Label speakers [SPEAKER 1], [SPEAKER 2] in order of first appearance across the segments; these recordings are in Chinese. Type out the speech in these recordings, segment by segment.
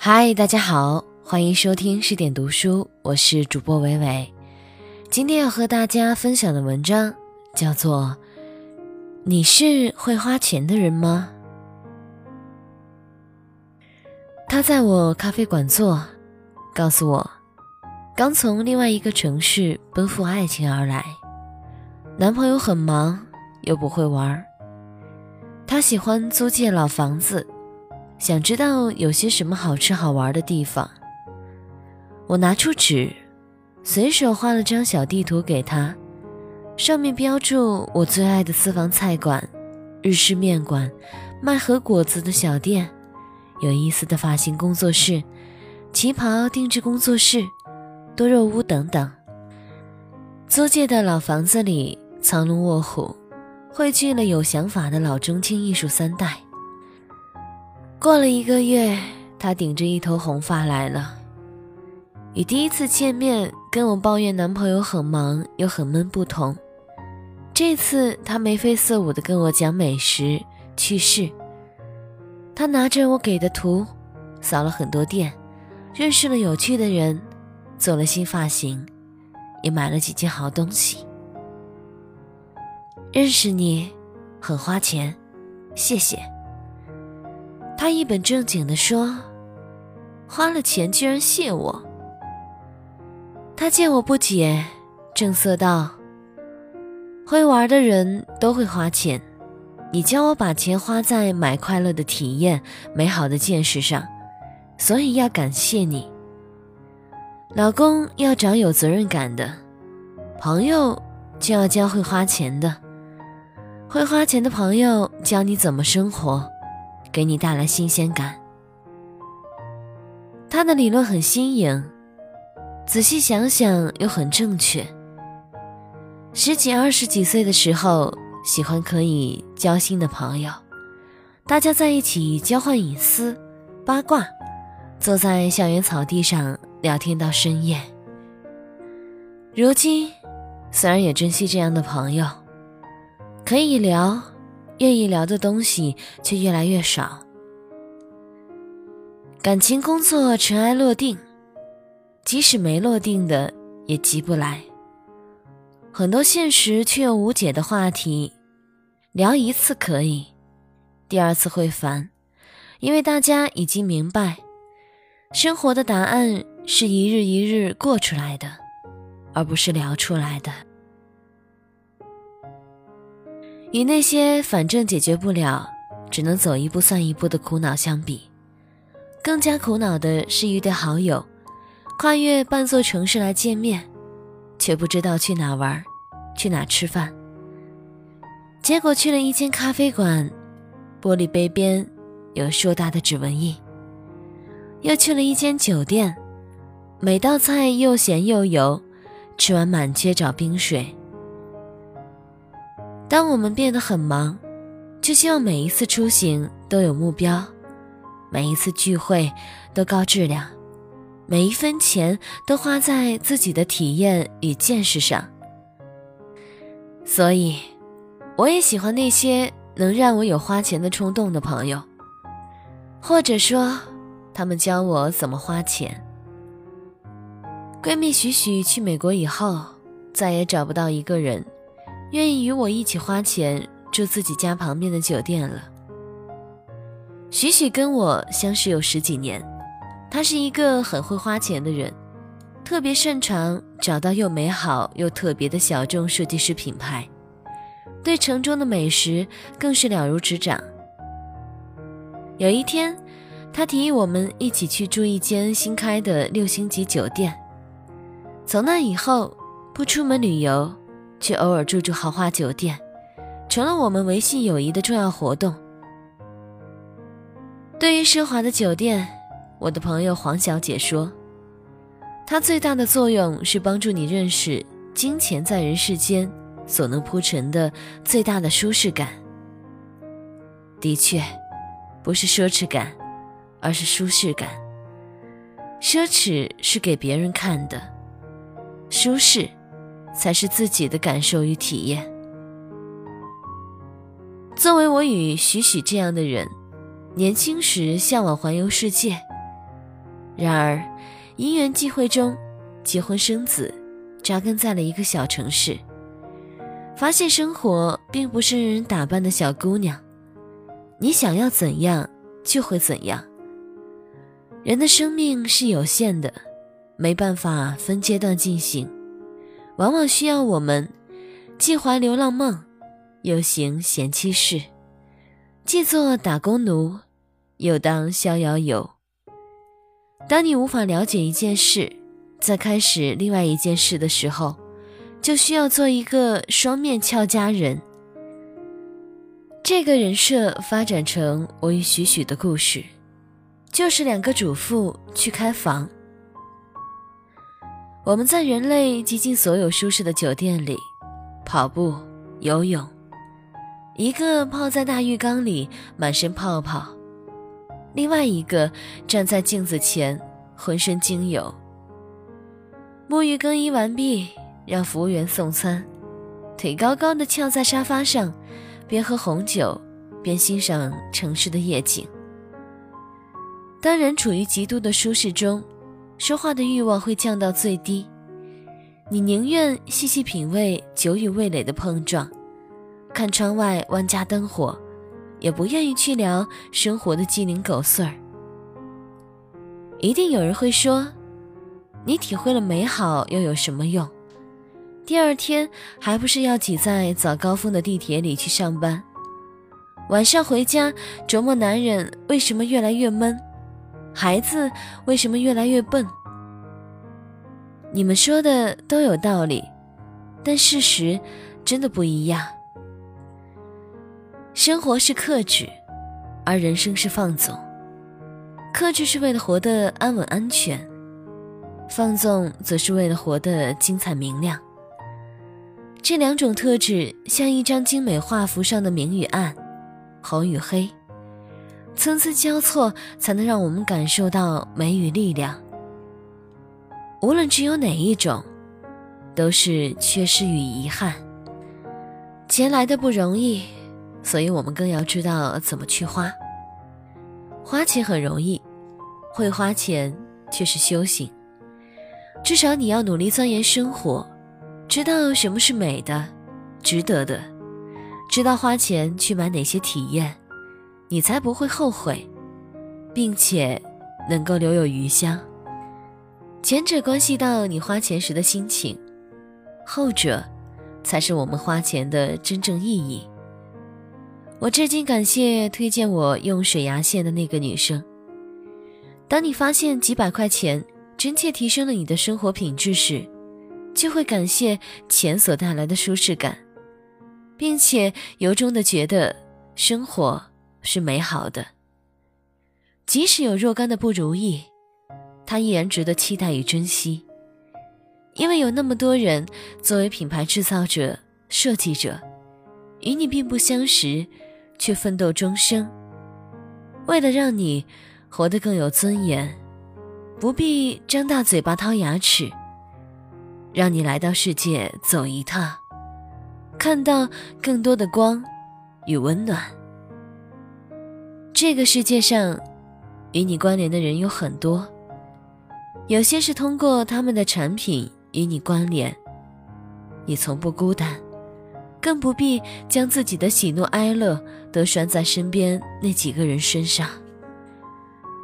[SPEAKER 1] 嗨，大家好，欢迎收听十点读书，我是主播伟伟。今天要和大家分享的文章叫做《你是会花钱的人吗》。他在我咖啡馆坐，告诉我，刚从另外一个城市奔赴爱情而来，男朋友很忙，又不会玩，他喜欢租借老房子。想知道有些什么好吃好玩的地方，我拿出纸，随手画了张小地图给他，上面标注我最爱的私房菜馆、日式面馆、卖和果子的小店、有意思的发型工作室、旗袍定制工作室、多肉屋等等。租界的老房子里藏龙卧虎，汇聚了有想法的老中青艺术三代。过了一个月，她顶着一头红发来了。与第一次见面跟我抱怨男朋友很忙又很闷不同，这次她眉飞色舞的跟我讲美食趣事。她拿着我给的图，扫了很多店，认识了有趣的人，做了新发型，也买了几件好东西。认识你，很花钱，谢谢。他一本正经地说：“花了钱居然谢我。”他见我不解，正色道：“会玩的人都会花钱，你教我把钱花在买快乐的体验、美好的见识上，所以要感谢你。老公要找有责任感的，朋友就要教会花钱的，会花钱的朋友教你怎么生活。”给你带来新鲜感。他的理论很新颖，仔细想想又很正确。十几二十几岁的时候，喜欢可以交心的朋友，大家在一起交换隐私、八卦，坐在校园草地上聊天到深夜。如今，虽然也珍惜这样的朋友，可以聊。愿意聊的东西却越来越少，感情、工作尘埃落定，即使没落定的也急不来。很多现实却又无解的话题，聊一次可以，第二次会烦，因为大家已经明白，生活的答案是一日一日过出来的，而不是聊出来的。与那些反正解决不了，只能走一步算一步的苦恼相比，更加苦恼的是一对好友，跨越半座城市来见面，却不知道去哪玩，去哪吃饭。结果去了一间咖啡馆，玻璃杯边有硕大的指纹印；又去了一间酒店，每道菜又咸又油，吃完满街找冰水。当我们变得很忙，就希望每一次出行都有目标，每一次聚会都高质量，每一分钱都花在自己的体验与见识上。所以，我也喜欢那些能让我有花钱的冲动的朋友，或者说，他们教我怎么花钱。闺蜜许许去美国以后，再也找不到一个人。愿意与我一起花钱住自己家旁边的酒店了。许许跟我相识有十几年，他是一个很会花钱的人，特别擅长找到又美好又特别的小众设计师品牌，对城中的美食更是了如指掌。有一天，他提议我们一起去住一间新开的六星级酒店，从那以后不出门旅游。却偶尔住住豪华酒店，成了我们维系友谊的重要活动。对于奢华的酒店，我的朋友黄小姐说，它最大的作用是帮助你认识金钱在人世间所能铺陈的最大的舒适感。的确，不是奢侈感，而是舒适感。奢侈是给别人看的，舒适。才是自己的感受与体验。作为我与许许这样的人，年轻时向往环游世界，然而，因缘际会中，结婚生子，扎根在了一个小城市，发现生活并不是任人打扮的小姑娘，你想要怎样就会怎样。人的生命是有限的，没办法分阶段进行，往往需要我们既怀流浪梦，又行贤妻事，既做打工奴，又当逍遥游。当你无法了解一件事，在开始另外一件事的时候，就需要做一个双面俏佳人。这个人设发展成我与许许的故事，就是两个主妇去开房。我们在人类极尽所有舒适的酒店里跑步、游泳，一个泡在大浴缸里满身泡泡。另外一个站在镜子前，浑身精油。沐浴更衣完毕，让服务员送餐，腿高高的翘在沙发上，边喝红酒边欣赏城市的夜景。当人处于极度的舒适中，说话的欲望会降到最低，你宁愿细细品味酒与味蕾的碰撞，看窗外万家灯火。也不愿意去聊生活的鸡零狗碎儿。一定有人会说：“你体会了美好又有什么用？第二天还不是要挤在早高峰的地铁里去上班？晚上回家琢磨男人为什么越来越闷，孩子为什么越来越笨？”你们说的都有道理，但事实真的不一样。生活是克制，而人生是放纵。克制是为了活得安稳安全，放纵则是为了活得精彩明亮。这两种特质像一张精美画幅上的明与暗，红与黑，参差交错，才能让我们感受到美与力量。无论只有哪一种，都是缺失与遗憾。钱来的不容易。所以我们更要知道怎么去花。花钱很容易，会花钱却是修行。至少你要努力钻研生活，知道什么是美的、值得的，知道花钱去买哪些体验，你才不会后悔，并且能够留有余香。前者关系到你花钱时的心情，后者才是我们花钱的真正意义。我至今感谢推荐我用水牙线的那个女生。当你发现几百块钱真切提升了你的生活品质时，就会感谢钱所带来的舒适感，并且由衷的觉得生活是美好的。即使有若干的不如意，它依然值得期待与珍惜，因为有那么多人作为品牌制造者、设计者，与你并不相识。却奋斗终生，为了让你活得更有尊严，不必张大嘴巴掏牙齿，让你来到世界走一趟，看到更多的光与温暖。这个世界上，与你关联的人有很多，有些是通过他们的产品与你关联，你从不孤单。更不必将自己的喜怒哀乐都拴在身边那几个人身上。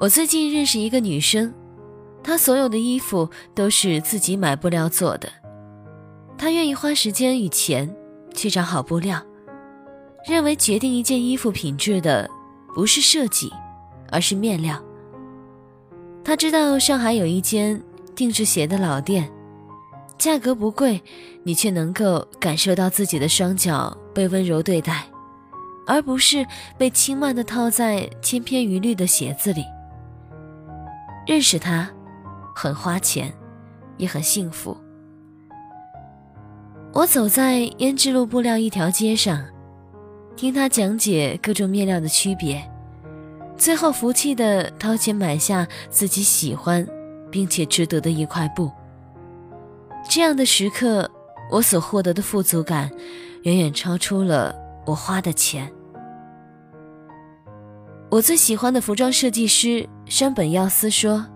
[SPEAKER 1] 我最近认识一个女生，她所有的衣服都是自己买布料做的。她愿意花时间与钱去找好布料，认为决定一件衣服品质的不是设计，而是面料。他知道上海有一间定制鞋的老店。价格不贵，你却能够感受到自己的双脚被温柔对待，而不是被轻慢地套在千篇一律的鞋子里。认识他，很花钱，也很幸福。我走在胭脂路布料一条街上，听他讲解各种面料的区别，最后服气地掏钱买下自己喜欢并且值得的一块布。这样的时刻，我所获得的富足感，远远超出了我花的钱。我最喜欢的服装设计师山本耀司说：“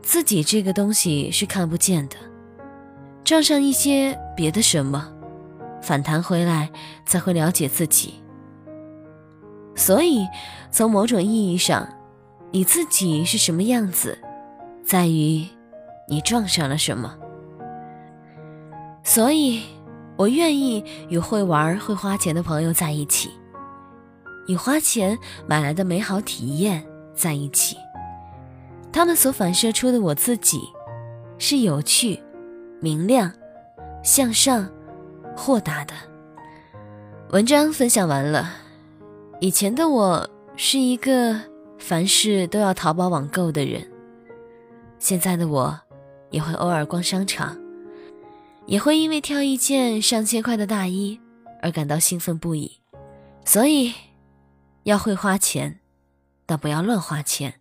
[SPEAKER 1] 自己这个东西是看不见的，撞上一些别的什么，反弹回来才会了解自己。所以，从某种意义上，你自己是什么样子，在于你撞上了什么。所以，我愿意与会玩、会花钱的朋友在一起，以花钱买来的美好体验在一起。他们所反射出的我自己，是有趣、明亮、向上、豁达的。文章分享完了。以前的我是一个凡事都要淘宝网购的人，现在的我也会偶尔逛商场，也会因为挑一件上千块的大衣而感到兴奋不已。所以，要会花钱，但不要乱花钱。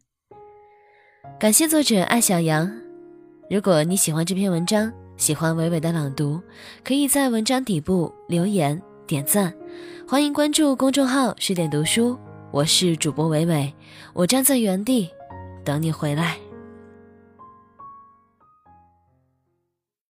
[SPEAKER 1] 感谢作者艾小羊。如果你喜欢这篇文章，喜欢伟伟的朗读，可以在文章底部留言点赞。欢迎关注公众号“十点读书”，我是主播伟伟，我站在原地等你回来。